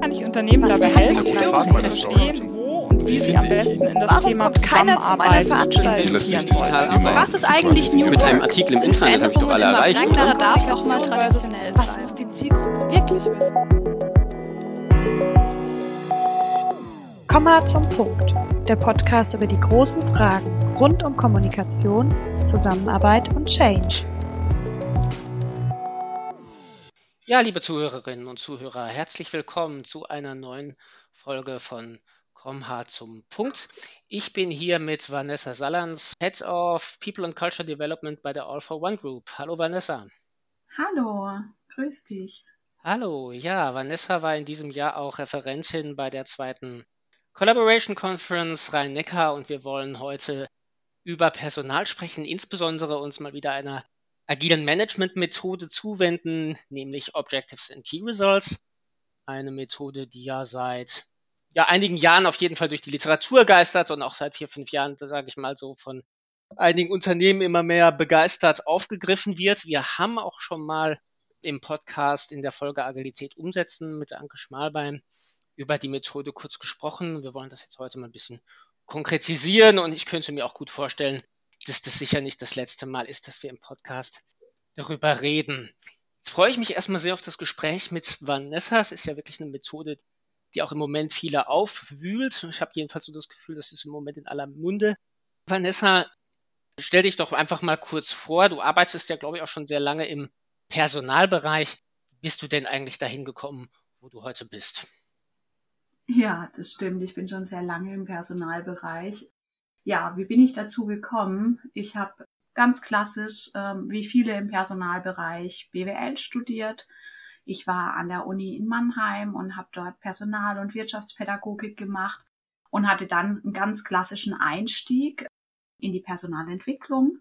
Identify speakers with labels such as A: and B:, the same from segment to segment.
A: Kann ich Unternehmen dabei helfen, zu verstehen, wo und wie sie am besten in das
B: Warum
A: Thema
B: kommt keiner zu meiner
A: Zusammenarbeit wollen?
B: Was ist eigentlich New
C: Mit einem? Artikel im Internet habe ich doch alle erreicht, oder?
B: darf auch mal traditionell
A: Was muss die Zielgruppe wirklich wissen?
D: Komm mal zum Punkt. Der Podcast über die großen Fragen rund um Kommunikation, Zusammenarbeit und Change.
E: Ja, liebe Zuhörerinnen und Zuhörer, herzlich willkommen zu einer neuen Folge von Komm hart zum Punkt. Ich bin hier mit Vanessa Salans, Head of People and Culture Development bei der All for One Group. Hallo Vanessa.
F: Hallo, grüß dich.
E: Hallo, ja, Vanessa war in diesem Jahr auch Referentin bei der zweiten Collaboration Conference Rhein-Neckar und wir wollen heute über Personal sprechen, insbesondere uns mal wieder einer agilen Management-Methode zuwenden, nämlich Objectives and Key Results. Eine Methode, die ja seit ja, einigen Jahren auf jeden Fall durch die Literatur geistert und auch seit vier, fünf Jahren, sage ich mal so, von einigen Unternehmen immer mehr begeistert aufgegriffen wird. Wir haben auch schon mal im Podcast in der Folge Agilität umsetzen mit Anke Schmalbein über die Methode kurz gesprochen. Wir wollen das jetzt heute mal ein bisschen konkretisieren und ich könnte mir auch gut vorstellen, dass das sicher nicht das letzte Mal ist, dass wir im Podcast darüber reden. Jetzt freue ich mich erstmal sehr auf das Gespräch mit Vanessa. Es ist ja wirklich eine Methode, die auch im Moment viele aufwühlt. Ich habe jedenfalls so das Gefühl, das ist im Moment in aller Munde. Vanessa, stell dich doch einfach mal kurz vor. Du arbeitest ja, glaube ich, auch schon sehr lange im Personalbereich. Wie bist du denn eigentlich dahin gekommen, wo du heute bist?
F: Ja, das stimmt. Ich bin schon sehr lange im Personalbereich. Ja, wie bin ich dazu gekommen? Ich habe ganz klassisch, ähm, wie viele im Personalbereich, BWL studiert. Ich war an der Uni in Mannheim und habe dort Personal- und Wirtschaftspädagogik gemacht und hatte dann einen ganz klassischen Einstieg in die Personalentwicklung,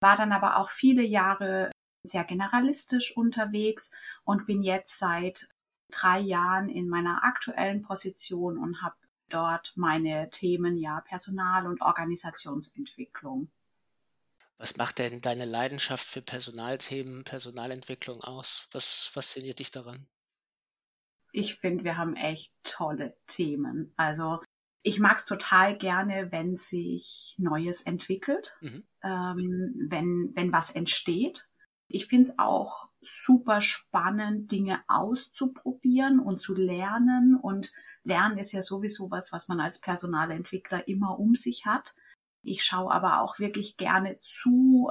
F: war dann aber auch viele Jahre sehr generalistisch unterwegs und bin jetzt seit drei Jahren in meiner aktuellen Position und habe dort meine Themen ja Personal- und Organisationsentwicklung.
E: Was macht denn deine Leidenschaft für Personalthemen, Personalentwicklung aus? Was fasziniert dich daran?
F: Ich finde, wir haben echt tolle Themen. Also ich mag es total gerne, wenn sich Neues entwickelt,
E: Mhm.
F: ähm, wenn, wenn was entsteht. Ich finde es auch super spannend, Dinge auszuprobieren und zu lernen. Und Lernen ist ja sowieso was, was man als Personalentwickler immer um sich hat. Ich schaue aber auch wirklich gerne zu,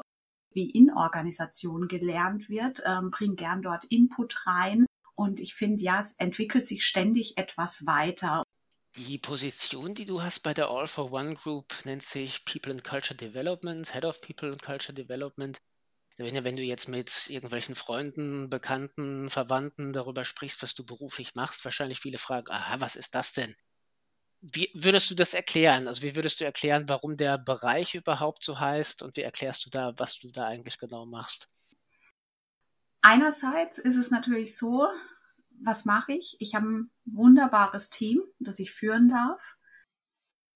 F: wie in Organisationen gelernt wird, ähm, bringe gern dort Input rein. Und ich finde, ja, es entwickelt sich ständig etwas weiter.
E: Die Position, die du hast bei der All for One Group, nennt sich People and Culture Development, Head of People and Culture Development. Wenn, wenn du jetzt mit irgendwelchen Freunden, Bekannten, Verwandten darüber sprichst, was du beruflich machst, wahrscheinlich viele fragen, aha, was ist das denn? Wie würdest du das erklären? Also wie würdest du erklären, warum der Bereich überhaupt so heißt und wie erklärst du da, was du da eigentlich genau machst?
F: Einerseits ist es natürlich so, was mache ich? Ich habe ein wunderbares Team, das ich führen darf.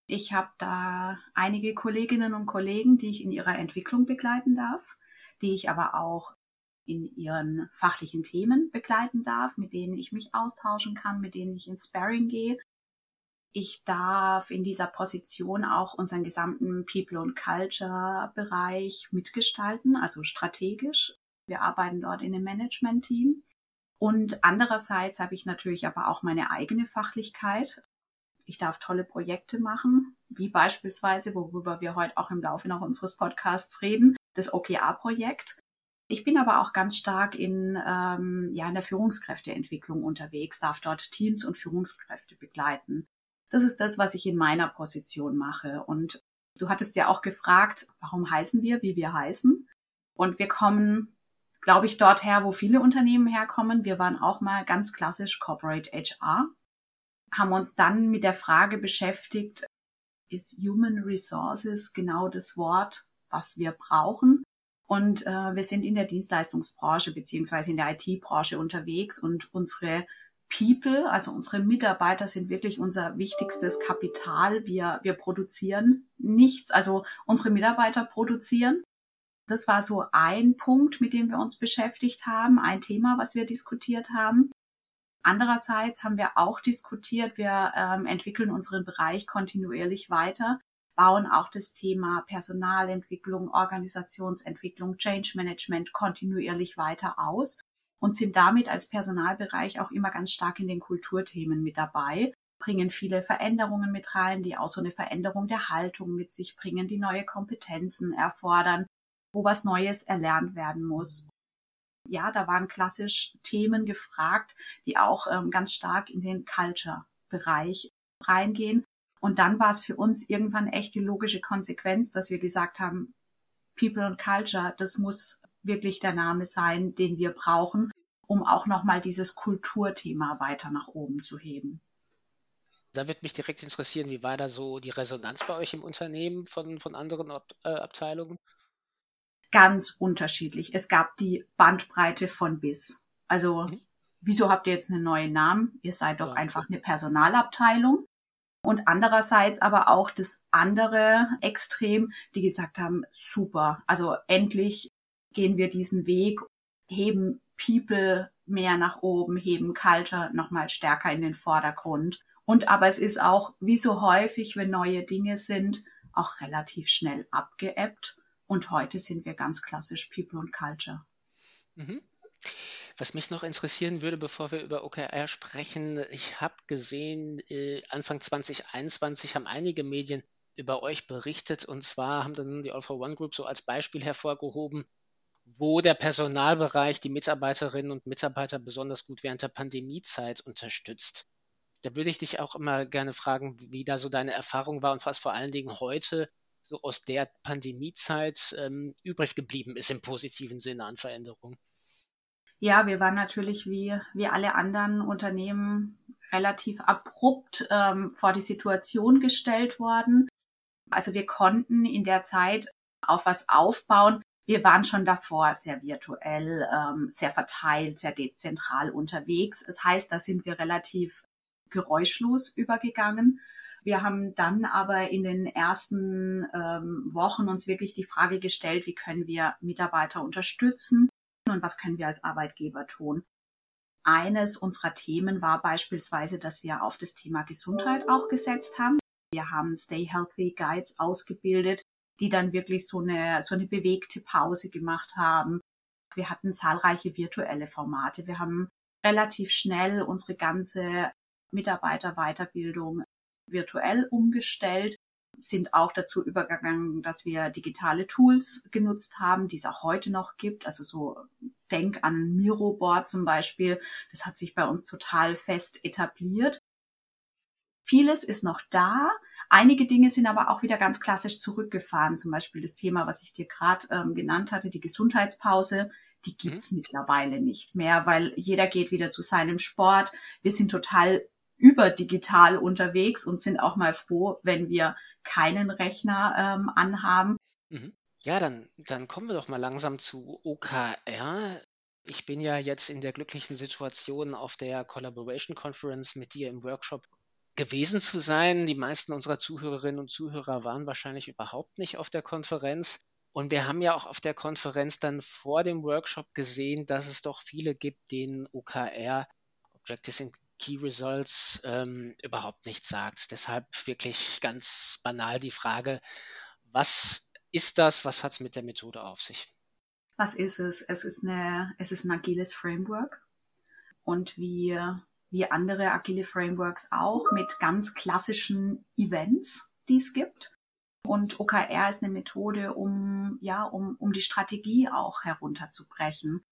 F: Ich habe da einige Kolleginnen und Kollegen, die ich in ihrer Entwicklung begleiten darf, die ich aber auch in ihren fachlichen Themen begleiten darf, mit denen ich mich austauschen kann, mit denen ich ins Sparring gehe. Ich darf in dieser Position auch unseren gesamten People und Culture Bereich mitgestalten, also strategisch. Wir arbeiten dort in einem Management-Team. Und andererseits habe ich natürlich aber auch meine eigene Fachlichkeit. Ich darf tolle Projekte machen, wie beispielsweise, worüber wir heute auch im Laufe noch unseres Podcasts reden, das OKR-Projekt. Ich bin aber auch ganz stark in, ähm, ja, in der Führungskräfteentwicklung unterwegs, darf dort Teams und Führungskräfte begleiten. Das ist das, was ich in meiner Position mache. Und du hattest ja auch gefragt, warum heißen wir, wie wir heißen. Und wir kommen, glaube ich, dort her, wo viele Unternehmen herkommen. Wir waren auch mal ganz klassisch Corporate HR, haben uns dann mit der Frage beschäftigt, ist Human Resources genau das Wort, was wir brauchen? Und äh, wir sind in der Dienstleistungsbranche beziehungsweise in der IT-Branche unterwegs und unsere People, also unsere Mitarbeiter sind wirklich unser wichtigstes Kapital. Wir, wir produzieren nichts, also unsere Mitarbeiter produzieren. Das war so ein Punkt, mit dem wir uns beschäftigt haben, ein Thema, was wir diskutiert haben. Andererseits haben wir auch diskutiert, wir ähm, entwickeln unseren Bereich kontinuierlich weiter, bauen auch das Thema Personalentwicklung, Organisationsentwicklung, Change Management kontinuierlich weiter aus und sind damit als Personalbereich auch immer ganz stark in den Kulturthemen mit dabei, bringen viele Veränderungen mit rein, die auch so eine Veränderung der Haltung mit sich bringen, die neue Kompetenzen erfordern, wo was Neues erlernt werden muss. Ja, da waren klassisch Themen gefragt, die auch ähm, ganz stark in den Culture-Bereich reingehen. Und dann war es für uns irgendwann echt die logische Konsequenz, dass wir gesagt haben, People and Culture, das muss wirklich der Name sein, den wir brauchen, um auch nochmal dieses Kulturthema weiter nach oben zu heben.
E: Da wird mich direkt interessieren, wie war da so die Resonanz bei euch im Unternehmen von, von anderen Ab äh, Abteilungen?
F: Ganz unterschiedlich. Es gab die Bandbreite von bis. Also, mhm. wieso habt ihr jetzt einen neuen Namen? Ihr seid doch ja, einfach eine Personalabteilung. Und andererseits aber auch das andere Extrem, die gesagt haben, super, also endlich gehen wir diesen Weg, heben People mehr nach oben, heben Culture nochmal stärker in den Vordergrund. Und aber es ist auch, wie so häufig, wenn neue Dinge sind, auch relativ schnell abgeebbt. Und heute sind wir ganz klassisch People und Culture.
E: Mhm. Was mich noch interessieren würde, bevor wir über OKR sprechen, ich habe gesehen, äh, Anfang 2021 haben einige Medien über euch berichtet und zwar haben dann die All for One Group so als Beispiel hervorgehoben, wo der Personalbereich die Mitarbeiterinnen und Mitarbeiter besonders gut während der Pandemiezeit unterstützt. Da würde ich dich auch immer gerne fragen, wie da so deine Erfahrung war und was vor allen Dingen heute so aus der Pandemiezeit ähm, übrig geblieben ist im positiven Sinne an Veränderungen.
F: Ja, wir waren natürlich wie, wie alle anderen Unternehmen relativ abrupt ähm, vor die Situation gestellt worden. Also wir konnten in der Zeit auf was aufbauen, wir waren schon davor sehr virtuell, ähm, sehr verteilt, sehr dezentral unterwegs. Das heißt, da sind wir relativ geräuschlos übergegangen. Wir haben dann aber in den ersten ähm, Wochen uns wirklich die Frage gestellt, wie können wir Mitarbeiter unterstützen und was können wir als Arbeitgeber tun. Eines unserer Themen war beispielsweise, dass wir auf das Thema Gesundheit auch gesetzt haben. Wir haben Stay Healthy Guides ausgebildet, die dann wirklich so eine, so eine bewegte Pause gemacht haben. Wir hatten zahlreiche virtuelle Formate. Wir haben relativ schnell unsere ganze Mitarbeiterweiterbildung virtuell umgestellt, sind auch dazu übergegangen, dass wir digitale Tools genutzt haben, die es auch heute noch gibt. Also so denk an Miroboard zum Beispiel. Das hat sich bei uns total fest etabliert. Vieles ist noch da, Einige Dinge sind aber auch wieder ganz klassisch zurückgefahren. Zum Beispiel das Thema, was ich dir gerade ähm, genannt hatte, die Gesundheitspause. Die gibt's mhm. mittlerweile nicht mehr, weil jeder geht wieder zu seinem Sport. Wir sind total überdigital unterwegs und sind auch mal froh, wenn wir keinen Rechner ähm, anhaben.
E: Mhm. Ja, dann, dann kommen wir doch mal langsam zu OKR. Ich bin ja jetzt in der glücklichen Situation, auf der Collaboration Conference mit dir im Workshop gewesen zu sein. Die meisten unserer Zuhörerinnen und Zuhörer waren wahrscheinlich überhaupt nicht auf der Konferenz. Und wir haben ja auch auf der Konferenz dann vor dem Workshop gesehen, dass es doch viele gibt, denen OKR, Objectives and Key Results, ähm, überhaupt nichts sagt. Deshalb wirklich ganz banal die Frage, was ist das? Was hat es mit der Methode auf sich?
F: Was ist es? Es ist, eine, es ist ein agiles Framework. Und wir wie andere agile Frameworks auch mit ganz klassischen Events, die es gibt. Und OKR ist eine Methode, um, ja, um, um die Strategie auch herunterzubrechen.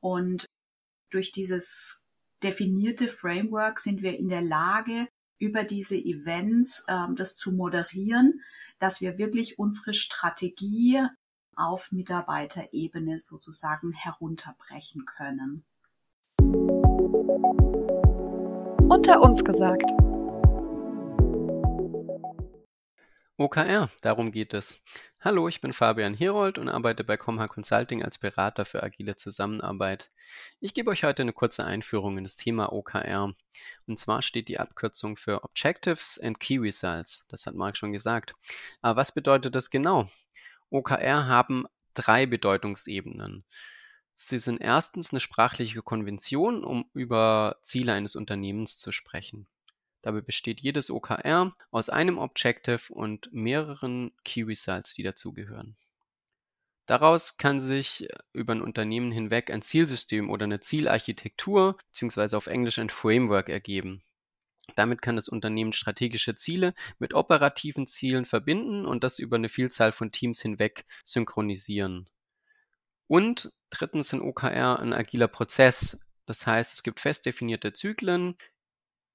F: Und durch dieses definierte Framework sind wir in der Lage, über diese Events ähm, das zu moderieren, dass wir wirklich unsere Strategie auf Mitarbeiterebene sozusagen herunterbrechen können
D: unter uns gesagt.
C: OKR, darum geht es. Hallo, ich bin Fabian Herold und arbeite bei Comha Consulting als Berater für agile Zusammenarbeit. Ich gebe euch heute eine kurze Einführung in das Thema OKR. Und zwar steht die Abkürzung für Objectives and Key Results. Das hat Marc schon gesagt. Aber was bedeutet das genau? OKR haben drei Bedeutungsebenen. Sie sind erstens eine sprachliche Konvention, um über Ziele eines Unternehmens zu sprechen. Dabei besteht jedes OKR aus einem Objective und mehreren Key Results, die dazugehören. Daraus kann sich über ein Unternehmen hinweg ein Zielsystem oder eine Zielarchitektur beziehungsweise auf Englisch ein Framework ergeben. Damit kann das Unternehmen strategische Ziele mit operativen Zielen verbinden und das über eine Vielzahl von Teams hinweg synchronisieren. Und drittens sind OKR ein agiler Prozess. Das heißt, es gibt fest definierte Zyklen,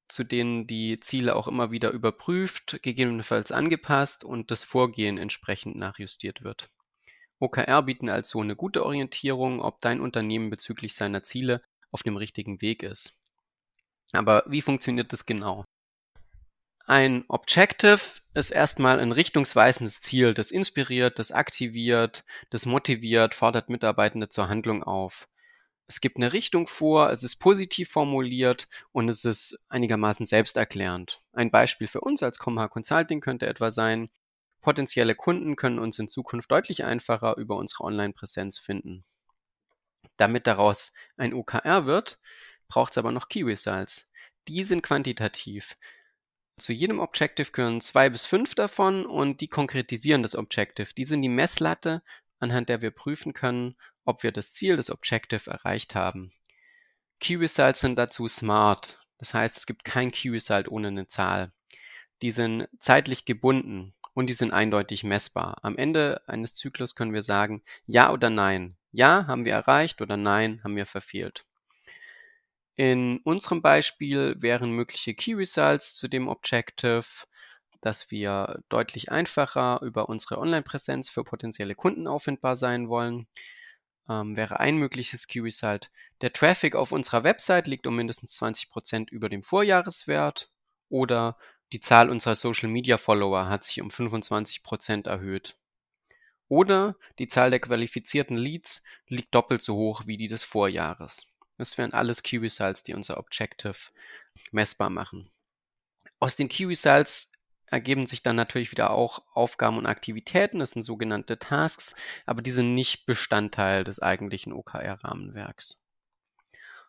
C: zu denen die Ziele auch immer wieder überprüft, gegebenenfalls angepasst und das Vorgehen entsprechend nachjustiert wird. OKR bieten also eine gute Orientierung, ob dein Unternehmen bezüglich seiner Ziele auf dem richtigen Weg ist. Aber wie funktioniert das genau? Ein Objective ist erstmal ein richtungsweisendes Ziel, das inspiriert, das aktiviert, das motiviert, fordert Mitarbeitende zur Handlung auf. Es gibt eine Richtung vor, es ist positiv formuliert und es ist einigermaßen selbsterklärend. Ein Beispiel für uns als Comha Consulting könnte etwa sein, potenzielle Kunden können uns in Zukunft deutlich einfacher über unsere Online-Präsenz finden. Damit daraus ein OKR wird, braucht es aber noch Key Results. Die sind quantitativ. Zu jedem Objective gehören zwei bis fünf davon und die konkretisieren das Objective. Die sind die Messlatte, anhand der wir prüfen können, ob wir das Ziel des Objective erreicht haben. Key Results sind dazu smart. Das heißt, es gibt kein Key Result ohne eine Zahl. Die sind zeitlich gebunden und die sind eindeutig messbar. Am Ende eines Zyklus können wir sagen, ja oder nein. Ja haben wir erreicht oder nein haben wir verfehlt. In unserem Beispiel wären mögliche Key Results zu dem Objective, dass wir deutlich einfacher über unsere Online-Präsenz für potenzielle Kunden auffindbar sein wollen. Ähm, wäre ein mögliches Key Result. Der Traffic auf unserer Website liegt um mindestens 20% über dem Vorjahreswert oder die Zahl unserer Social Media Follower hat sich um 25% erhöht. Oder die Zahl der qualifizierten Leads liegt doppelt so hoch wie die des Vorjahres. Das wären alles Key Results, die unser Objective messbar machen. Aus den Key Results ergeben sich dann natürlich wieder auch Aufgaben und Aktivitäten, das sind sogenannte Tasks, aber die sind nicht Bestandteil des eigentlichen OKR-Rahmenwerks.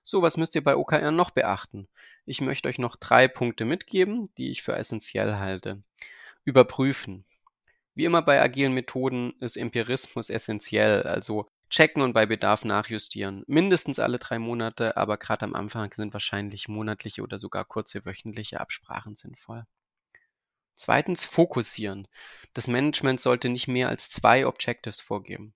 C: So, was müsst ihr bei OKR noch beachten? Ich möchte euch noch drei Punkte mitgeben, die ich für essentiell halte. Überprüfen. Wie immer bei agilen Methoden ist Empirismus essentiell, also checken und bei Bedarf nachjustieren. Mindestens alle drei Monate, aber gerade am Anfang sind wahrscheinlich monatliche oder sogar kurze wöchentliche Absprachen sinnvoll. Zweitens fokussieren. Das Management sollte nicht mehr als zwei Objectives vorgeben.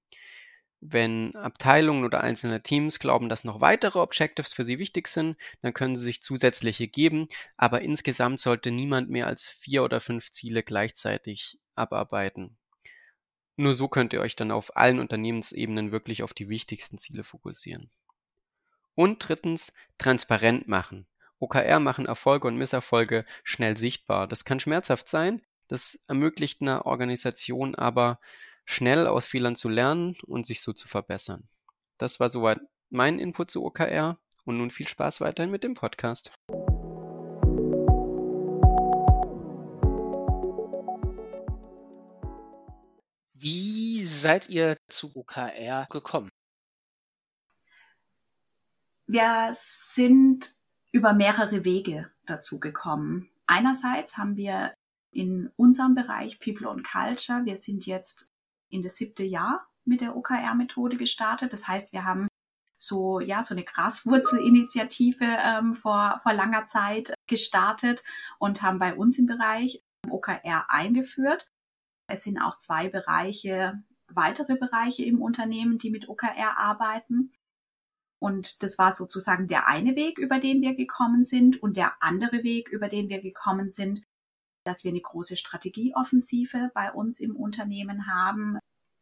C: Wenn Abteilungen oder einzelne Teams glauben, dass noch weitere Objectives für sie wichtig sind, dann können sie sich zusätzliche geben, aber insgesamt sollte niemand mehr als vier oder fünf Ziele gleichzeitig abarbeiten. Nur so könnt ihr euch dann auf allen Unternehmensebenen wirklich auf die wichtigsten Ziele fokussieren. Und drittens, transparent machen. OKR machen Erfolge und Misserfolge schnell sichtbar. Das kann schmerzhaft sein, das ermöglicht einer Organisation aber schnell aus Fehlern zu lernen und sich so zu verbessern. Das war soweit mein Input zu OKR und nun viel Spaß weiterhin mit dem Podcast.
E: Wie seid ihr zu OKR gekommen?
F: Wir sind über mehrere Wege dazu gekommen. Einerseits haben wir in unserem Bereich People and Culture, wir sind jetzt in das siebte Jahr mit der OKR-Methode gestartet. Das heißt, wir haben so, ja, so eine Graswurzelinitiative ähm, vor, vor langer Zeit gestartet und haben bei uns im Bereich OKR eingeführt. Es sind auch zwei Bereiche, weitere Bereiche im Unternehmen, die mit OKR arbeiten. Und das war sozusagen der eine Weg, über den wir gekommen sind. Und der andere Weg, über den wir gekommen sind, dass wir eine große Strategieoffensive bei uns im Unternehmen haben,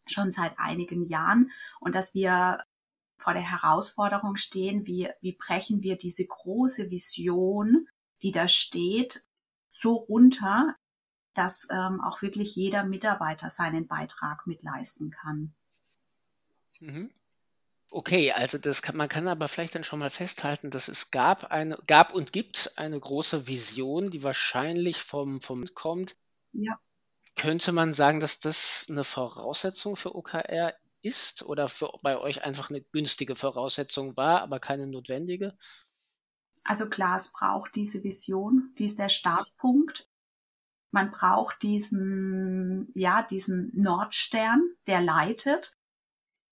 F: schon seit einigen Jahren. Und dass wir vor der Herausforderung stehen, wie, wie brechen wir diese große Vision, die da steht, so runter, dass ähm, auch wirklich jeder Mitarbeiter seinen Beitrag mitleisten kann.
E: Mhm. Okay, also das kann, man kann aber vielleicht dann schon mal festhalten, dass es gab eine, gab und gibt eine große Vision, die wahrscheinlich vom, vom kommt.
F: Ja.
E: Könnte man sagen, dass das eine Voraussetzung für OKR ist oder für bei euch einfach eine günstige Voraussetzung war, aber keine notwendige?
F: Also klar, es braucht diese Vision, die ist der Startpunkt. Man braucht diesen, ja, diesen Nordstern, der leitet.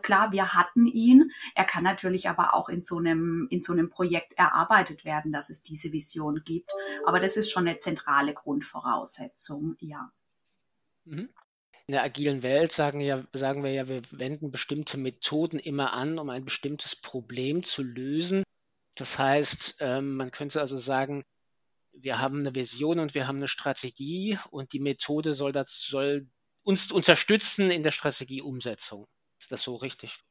F: Klar, wir hatten ihn. Er kann natürlich aber auch in so einem, in so einem Projekt erarbeitet werden, dass es diese Vision gibt. Aber das ist schon eine zentrale Grundvoraussetzung, ja.
E: Mhm. In der agilen Welt sagen, ja, sagen wir ja, wir wenden bestimmte Methoden immer an, um ein bestimmtes Problem zu lösen. Das heißt, ähm, man könnte also sagen, wir haben eine Vision und wir haben eine Strategie und die Methode soll, das, soll uns unterstützen in der Strategieumsetzung. Ist das so richtig?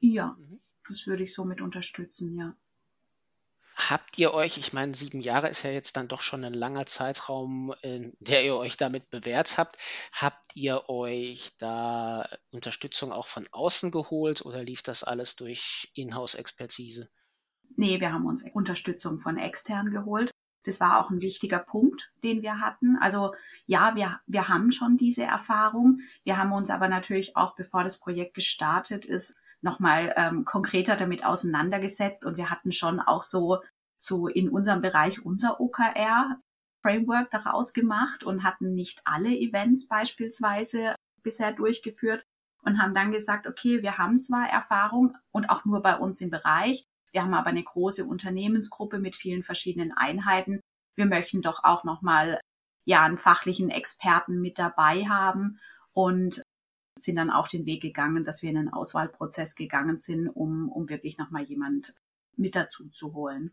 F: Ja, mhm. das würde ich so mit unterstützen, ja.
E: Habt ihr euch, ich meine, sieben Jahre ist ja jetzt dann doch schon ein langer Zeitraum, in der ihr euch damit bewährt habt. Habt ihr euch da Unterstützung auch von außen geholt oder lief das alles durch Inhouse-Expertise?
F: Nee, wir haben uns Unterstützung von extern geholt. Das war auch ein wichtiger Punkt, den wir hatten. Also ja, wir, wir haben schon diese Erfahrung. Wir haben uns aber natürlich auch, bevor das Projekt gestartet ist, nochmal ähm, konkreter damit auseinandergesetzt und wir hatten schon auch so, so in unserem Bereich unser OKR Framework daraus gemacht und hatten nicht alle Events beispielsweise bisher durchgeführt und haben dann gesagt, okay, wir haben zwar Erfahrung und auch nur bei uns im Bereich, wir haben aber eine große Unternehmensgruppe mit vielen verschiedenen Einheiten. Wir möchten doch auch nochmal ja einen fachlichen Experten mit dabei haben und sind dann auch den Weg gegangen, dass wir in einen Auswahlprozess gegangen sind, um, um wirklich nochmal jemand mit dazu zu holen.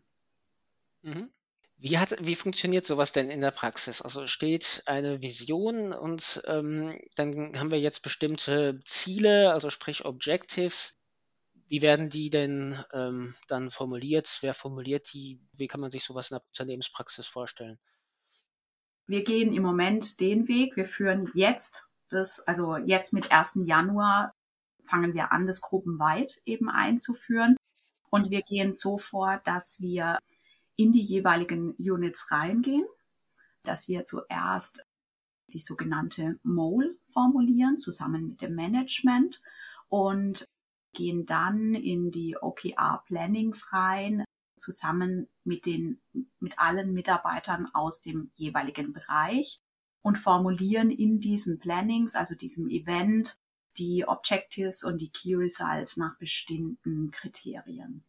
E: Mhm. Wie, hat, wie funktioniert sowas denn in der Praxis? Also steht eine Vision und ähm, dann haben wir jetzt bestimmte Ziele, also sprich Objectives. Wie werden die denn ähm, dann formuliert? Wer formuliert die? Wie kann man sich sowas in der Unternehmenspraxis vorstellen?
F: Wir gehen im Moment den Weg. Wir führen jetzt das, also jetzt mit 1. Januar fangen wir an, das gruppenweit eben einzuführen. Und wir gehen so vor, dass wir in die jeweiligen Units reingehen, dass wir zuerst die sogenannte MOLE formulieren, zusammen mit dem Management und gehen dann in die OKR Plannings rein, zusammen mit den, mit allen Mitarbeitern aus dem jeweiligen Bereich und formulieren in diesen Plannings, also diesem Event, die Objectives und die Key Results nach bestimmten Kriterien.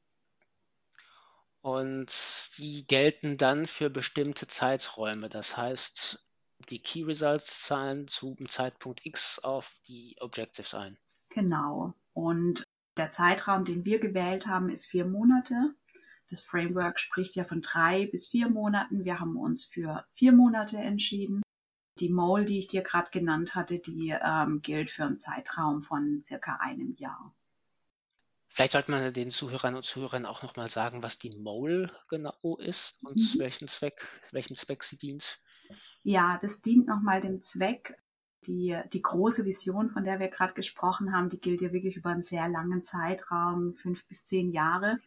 E: Und die gelten dann für bestimmte Zeiträume. Das heißt, die Key Results zahlen zum Zeitpunkt X auf die Objectives ein.
F: Genau. Und der Zeitraum, den wir gewählt haben, ist vier Monate. Das Framework spricht ja von drei bis vier Monaten. Wir haben uns für vier Monate entschieden. Die Mole, die ich dir gerade genannt hatte, die ähm, gilt für einen Zeitraum von circa einem Jahr.
E: Vielleicht sollte man den Zuhörern und Zuhörern auch nochmal sagen, was die Mole genau ist und mhm. welchen Zweck, welchem Zweck sie dient.
F: Ja, das dient nochmal dem Zweck, die, die große Vision, von der wir gerade gesprochen haben, die gilt ja wirklich über einen sehr langen Zeitraum, fünf bis zehn Jahre,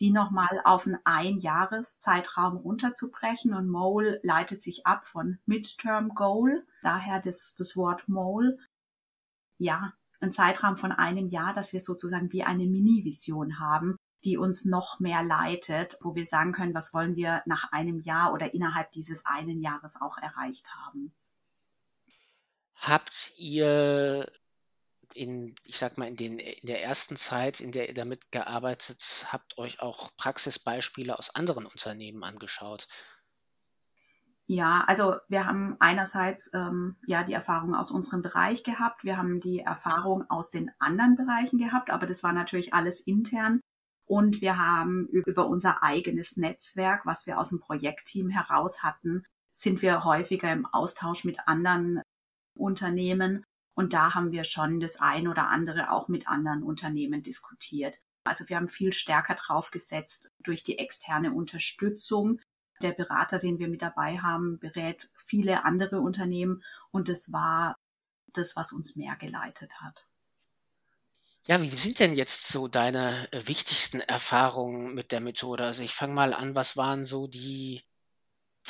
F: die nochmal auf einen Einjahreszeitraum runterzubrechen. Und Mole leitet sich ab von Midterm Goal, daher das, das Wort Mole. Ja, ein Zeitraum von einem Jahr, dass wir sozusagen wie eine Mini-Vision haben, die uns noch mehr leitet, wo wir sagen können, was wollen wir nach einem Jahr oder innerhalb dieses einen Jahres auch erreicht haben.
E: Habt ihr in, ich sag mal, in, den, in der ersten Zeit, in der ihr damit gearbeitet habt, euch auch Praxisbeispiele aus anderen Unternehmen angeschaut?
F: Ja, also wir haben einerseits ähm, ja die Erfahrung aus unserem Bereich gehabt, wir haben die Erfahrung aus den anderen Bereichen gehabt, aber das war natürlich alles intern. Und wir haben über unser eigenes Netzwerk, was wir aus dem Projektteam heraus hatten, sind wir häufiger im Austausch mit anderen Unternehmen. Und da haben wir schon das ein oder andere auch mit anderen Unternehmen diskutiert. Also wir haben viel stärker drauf gesetzt durch die externe Unterstützung. Der Berater, den wir mit dabei haben, berät viele andere Unternehmen und das war das, was uns mehr geleitet hat.
E: Ja, wie sind denn jetzt so deine wichtigsten Erfahrungen mit der Methode? Also ich fange mal an, was waren so die,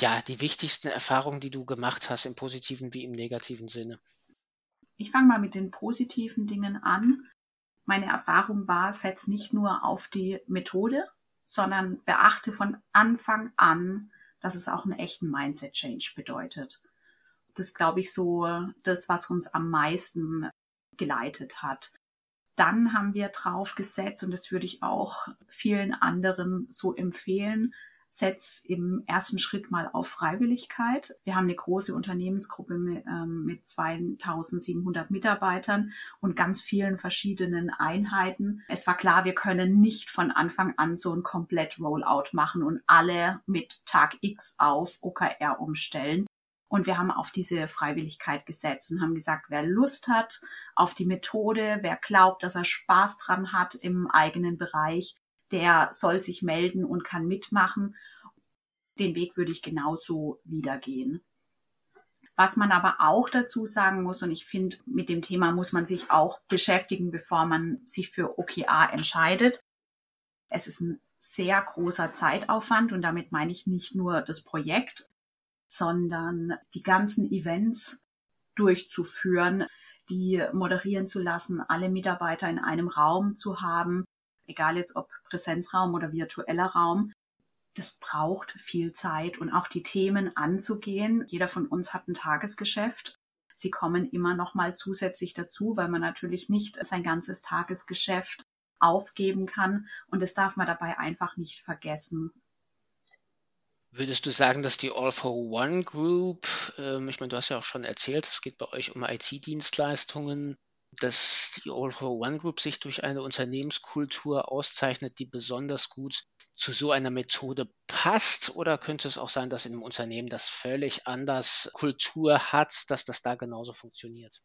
E: ja, die wichtigsten Erfahrungen, die du gemacht hast, im positiven wie im negativen Sinne?
F: Ich fange mal mit den positiven Dingen an. Meine Erfahrung war, setz nicht nur auf die Methode, sondern beachte von Anfang an, dass es auch einen echten Mindset-Change bedeutet. Das glaube ich so, das, was uns am meisten geleitet hat. Dann haben wir drauf gesetzt, und das würde ich auch vielen anderen so empfehlen, setz im ersten Schritt mal auf Freiwilligkeit. Wir haben eine große Unternehmensgruppe mit, ähm, mit 2700 Mitarbeitern und ganz vielen verschiedenen Einheiten. Es war klar, wir können nicht von Anfang an so ein komplett Rollout machen und alle mit Tag X auf OKR umstellen. Und wir haben auf diese Freiwilligkeit gesetzt und haben gesagt, wer Lust hat auf die Methode, wer glaubt, dass er Spaß dran hat im eigenen Bereich, der soll sich melden und kann mitmachen. Den Weg würde ich genauso wiedergehen. Was man aber auch dazu sagen muss, und ich finde, mit dem Thema muss man sich auch beschäftigen, bevor man sich für OKR entscheidet. Es ist ein sehr großer Zeitaufwand und damit meine ich nicht nur das Projekt, sondern die ganzen Events durchzuführen, die moderieren zu lassen, alle Mitarbeiter in einem Raum zu haben, egal jetzt ob Präsenzraum oder virtueller Raum, das braucht viel Zeit und auch die Themen anzugehen. Jeder von uns hat ein Tagesgeschäft. Sie kommen immer noch mal zusätzlich dazu, weil man natürlich nicht sein ganzes Tagesgeschäft aufgeben kann und das darf man dabei einfach nicht vergessen.
E: Würdest du sagen, dass die All for One Group, ähm, ich meine, du hast ja auch schon erzählt, es geht bei euch um IT-Dienstleistungen, dass die All for One Group sich durch eine Unternehmenskultur auszeichnet, die besonders gut zu so einer Methode passt? Oder könnte es auch sein, dass in einem Unternehmen das völlig anders Kultur hat, dass das da genauso funktioniert?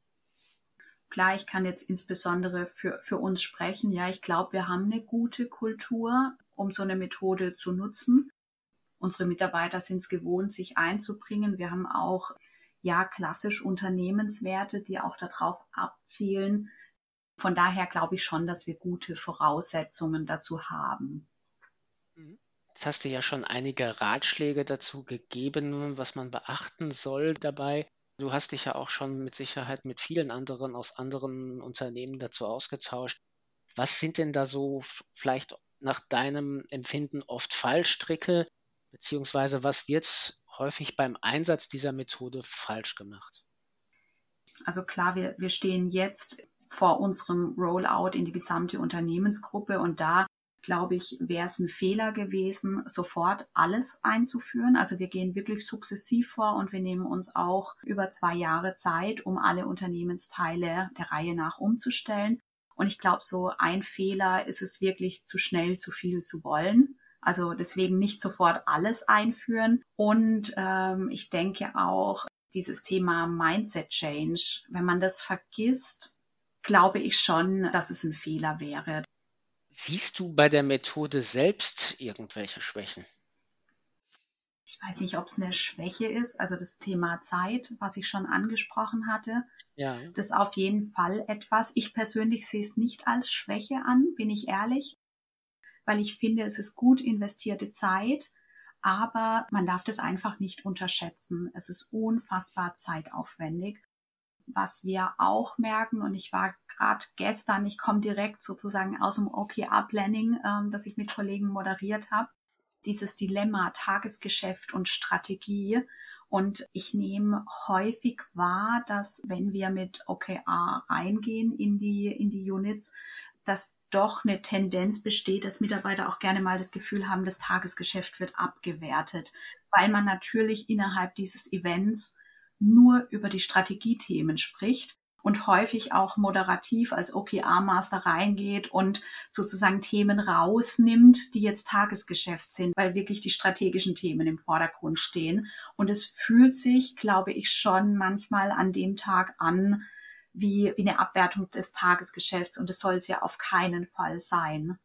F: Klar, ich kann jetzt insbesondere für, für uns sprechen. Ja, ich glaube, wir haben eine gute Kultur, um so eine Methode zu nutzen. Unsere Mitarbeiter sind es gewohnt, sich einzubringen. Wir haben auch ja klassisch Unternehmenswerte, die auch darauf abzielen. Von daher glaube ich schon, dass wir gute Voraussetzungen dazu haben.
E: Jetzt hast du ja schon einige Ratschläge dazu gegeben, was man beachten soll dabei. Du hast dich ja auch schon mit Sicherheit mit vielen anderen aus anderen Unternehmen dazu ausgetauscht. Was sind denn da so vielleicht nach deinem Empfinden oft Fallstricke, beziehungsweise was wird häufig beim Einsatz dieser Methode falsch gemacht?
F: Also klar, wir, wir stehen jetzt vor unserem Rollout in die gesamte Unternehmensgruppe und da glaube ich, wäre es ein Fehler gewesen, sofort alles einzuführen. Also wir gehen wirklich sukzessiv vor und wir nehmen uns auch über zwei Jahre Zeit, um alle Unternehmensteile der Reihe nach umzustellen. Und ich glaube, so ein Fehler ist es wirklich zu schnell, zu viel zu wollen. Also deswegen nicht sofort alles einführen. Und ähm, ich denke auch, dieses Thema Mindset Change, wenn man das vergisst, glaube ich schon, dass es ein Fehler wäre.
E: Siehst du bei der Methode selbst irgendwelche Schwächen?
F: Ich weiß nicht, ob es eine Schwäche ist. Also das Thema Zeit, was ich schon angesprochen hatte, ja. das ist auf jeden Fall etwas. Ich persönlich sehe es nicht als Schwäche an, bin ich ehrlich weil ich finde, es ist gut investierte Zeit, aber man darf das einfach nicht unterschätzen. Es ist unfassbar zeitaufwendig. Was wir auch merken, und ich war gerade gestern, ich komme direkt sozusagen aus dem OKR-Planning, ähm, das ich mit Kollegen moderiert habe, dieses Dilemma Tagesgeschäft und Strategie. Und ich nehme häufig wahr, dass wenn wir mit OKR reingehen in die, in die Units, dass doch eine Tendenz besteht, dass Mitarbeiter auch gerne mal das Gefühl haben, das Tagesgeschäft wird abgewertet, weil man natürlich innerhalb dieses Events nur über die Strategiethemen spricht und häufig auch moderativ als OKR-Master reingeht und sozusagen Themen rausnimmt, die jetzt Tagesgeschäft sind, weil wirklich die strategischen Themen im Vordergrund stehen. Und es fühlt sich, glaube ich, schon manchmal an dem Tag an, wie, wie eine Abwertung des Tagesgeschäfts und das soll es ja auf keinen Fall sein.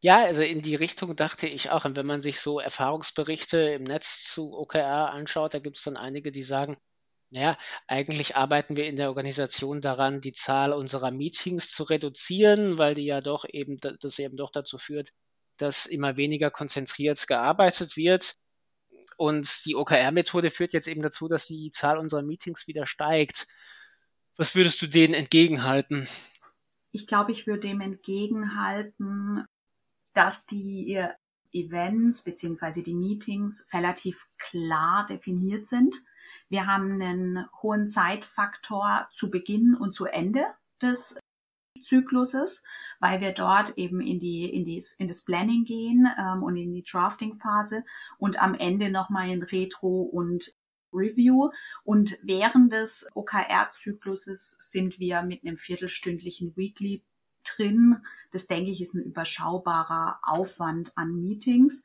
E: Ja, also in die Richtung dachte ich auch. Und wenn man sich so Erfahrungsberichte im Netz zu OKR anschaut, da gibt es dann einige, die sagen, naja, eigentlich arbeiten wir in der Organisation daran, die Zahl unserer Meetings zu reduzieren, weil die ja doch eben, das eben doch dazu führt, dass immer weniger konzentriert gearbeitet wird. Und die OKR-Methode führt jetzt eben dazu, dass die Zahl unserer Meetings wieder steigt. Was würdest du denen entgegenhalten?
F: Ich glaube, ich würde dem entgegenhalten, dass die Events beziehungsweise die Meetings relativ klar definiert sind. Wir haben einen hohen Zeitfaktor zu Beginn und zu Ende des Zykluses, weil wir dort eben in die in die in das Planning gehen ähm, und in die Drafting Phase und am Ende nochmal in Retro und Review und während des OKR-Zykluses sind wir mit einem viertelstündlichen Weekly drin. Das denke ich ist ein überschaubarer Aufwand an Meetings.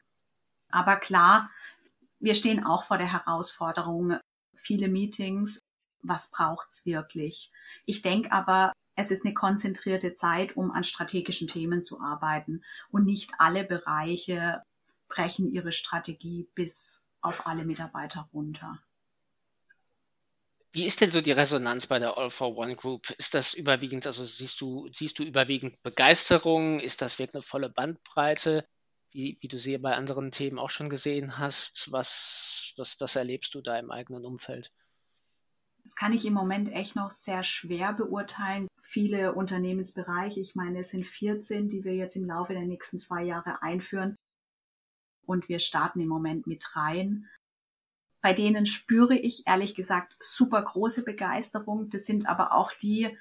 F: Aber klar, wir stehen auch vor der Herausforderung, viele Meetings. Was braucht's wirklich? Ich denke aber, es ist eine konzentrierte Zeit, um an strategischen Themen zu arbeiten. Und nicht alle Bereiche brechen ihre Strategie bis auf alle Mitarbeiter runter.
E: Wie ist denn so die Resonanz bei der All for One Group? Ist das überwiegend, also siehst du, siehst du überwiegend Begeisterung? Ist das wirklich eine volle Bandbreite, wie, wie du sie bei anderen Themen auch schon gesehen hast? Was, was, was erlebst du da im eigenen Umfeld?
F: Das kann ich im Moment echt noch sehr schwer beurteilen. Viele Unternehmensbereiche, ich meine, es sind 14, die wir jetzt im Laufe der nächsten zwei Jahre einführen. Und wir starten im Moment mit rein bei denen spüre ich ehrlich gesagt super große Begeisterung. Das sind aber auch die,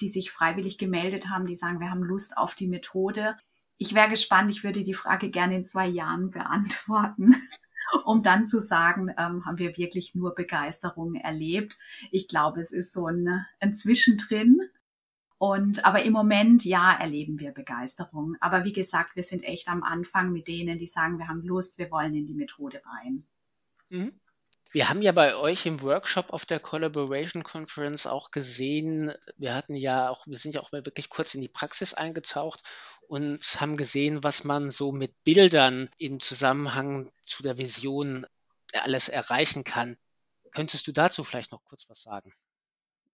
F: die sich freiwillig gemeldet haben, die sagen, wir haben Lust auf die Methode. Ich wäre gespannt, ich würde die Frage gerne in zwei Jahren beantworten, um dann zu sagen, ähm, haben wir wirklich nur Begeisterung erlebt. Ich glaube, es ist so ein, ein Zwischendrin. Und aber im Moment, ja, erleben wir Begeisterung. Aber wie gesagt, wir sind echt am Anfang mit denen, die sagen, wir haben Lust, wir wollen in die Methode rein.
E: Mhm. Wir haben ja bei euch im Workshop auf der Collaboration Conference auch gesehen, wir hatten ja auch, wir sind ja auch mal wirklich kurz in die Praxis eingetaucht und haben gesehen, was man so mit Bildern im Zusammenhang zu der Vision alles erreichen kann. Könntest du dazu vielleicht noch kurz was sagen?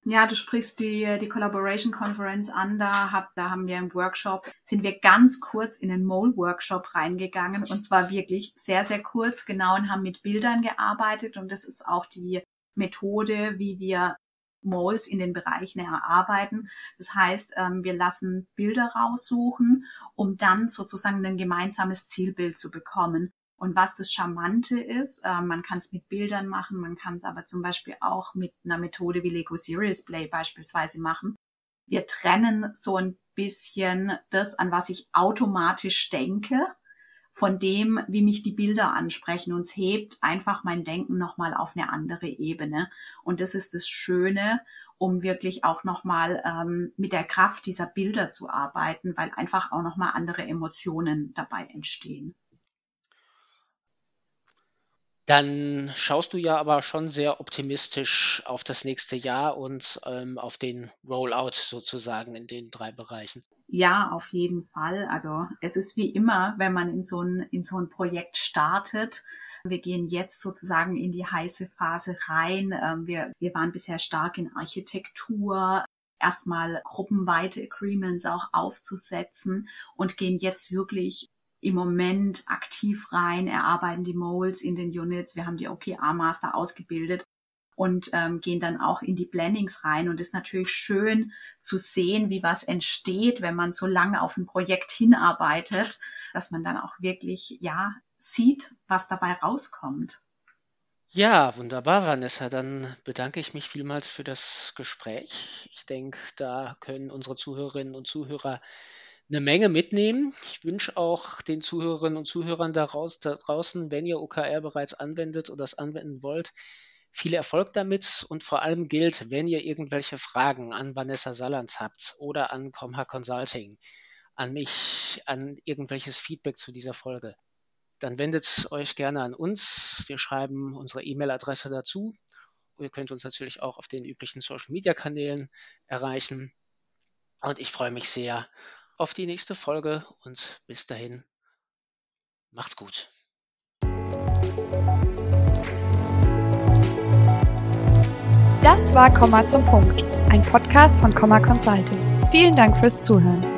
F: Ja, du sprichst die, die Collaboration Conference an. Da, hab, da haben wir im Workshop, sind wir ganz kurz in den Mole-Workshop reingegangen. Und zwar wirklich sehr, sehr kurz, genau, und haben mit Bildern gearbeitet. Und das ist auch die Methode, wie wir Moles in den Bereichen erarbeiten. Das heißt, ähm, wir lassen Bilder raussuchen, um dann sozusagen ein gemeinsames Zielbild zu bekommen. Und was das Charmante ist, äh, man kann es mit Bildern machen, man kann es aber zum Beispiel auch mit einer Methode wie Lego Serious Play beispielsweise machen. Wir trennen so ein bisschen das, an was ich automatisch denke, von dem, wie mich die Bilder ansprechen. Und es hebt einfach mein Denken nochmal auf eine andere Ebene. Und das ist das Schöne, um wirklich auch nochmal ähm, mit der Kraft dieser Bilder zu arbeiten, weil einfach auch nochmal andere Emotionen dabei entstehen.
E: Dann schaust du ja aber schon sehr optimistisch auf das nächste Jahr und ähm, auf den Rollout sozusagen in den drei Bereichen.
F: Ja, auf jeden Fall. Also es ist wie immer, wenn man in so ein, in so ein Projekt startet. Wir gehen jetzt sozusagen in die heiße Phase rein. Ähm, wir, wir waren bisher stark in Architektur, erstmal gruppenweite Agreements auch aufzusetzen und gehen jetzt wirklich im Moment aktiv rein, erarbeiten die Moles in den Units. Wir haben die OKR-Master ausgebildet und ähm, gehen dann auch in die Blendings rein. Und es ist natürlich schön zu sehen, wie was entsteht, wenn man so lange auf ein Projekt hinarbeitet, dass man dann auch wirklich, ja, sieht, was dabei rauskommt.
E: Ja, wunderbar, Vanessa. Dann bedanke ich mich vielmals für das Gespräch. Ich denke, da können unsere Zuhörerinnen und Zuhörer eine Menge mitnehmen. Ich wünsche auch den Zuhörerinnen und Zuhörern daraus, da draußen, wenn ihr OKR bereits anwendet oder das anwenden wollt, viel Erfolg damit und vor allem gilt, wenn ihr irgendwelche Fragen an Vanessa Salands habt oder an Comha Consulting, an mich, an irgendwelches Feedback zu dieser Folge, dann wendet euch gerne an uns. Wir schreiben unsere E-Mail-Adresse dazu. Ihr könnt uns natürlich auch auf den üblichen Social-Media-Kanälen erreichen. Und ich freue mich sehr auf die nächste Folge und bis dahin macht's gut.
D: Das war Komma zum Punkt, ein Podcast von Komma Consulting. Vielen Dank fürs Zuhören.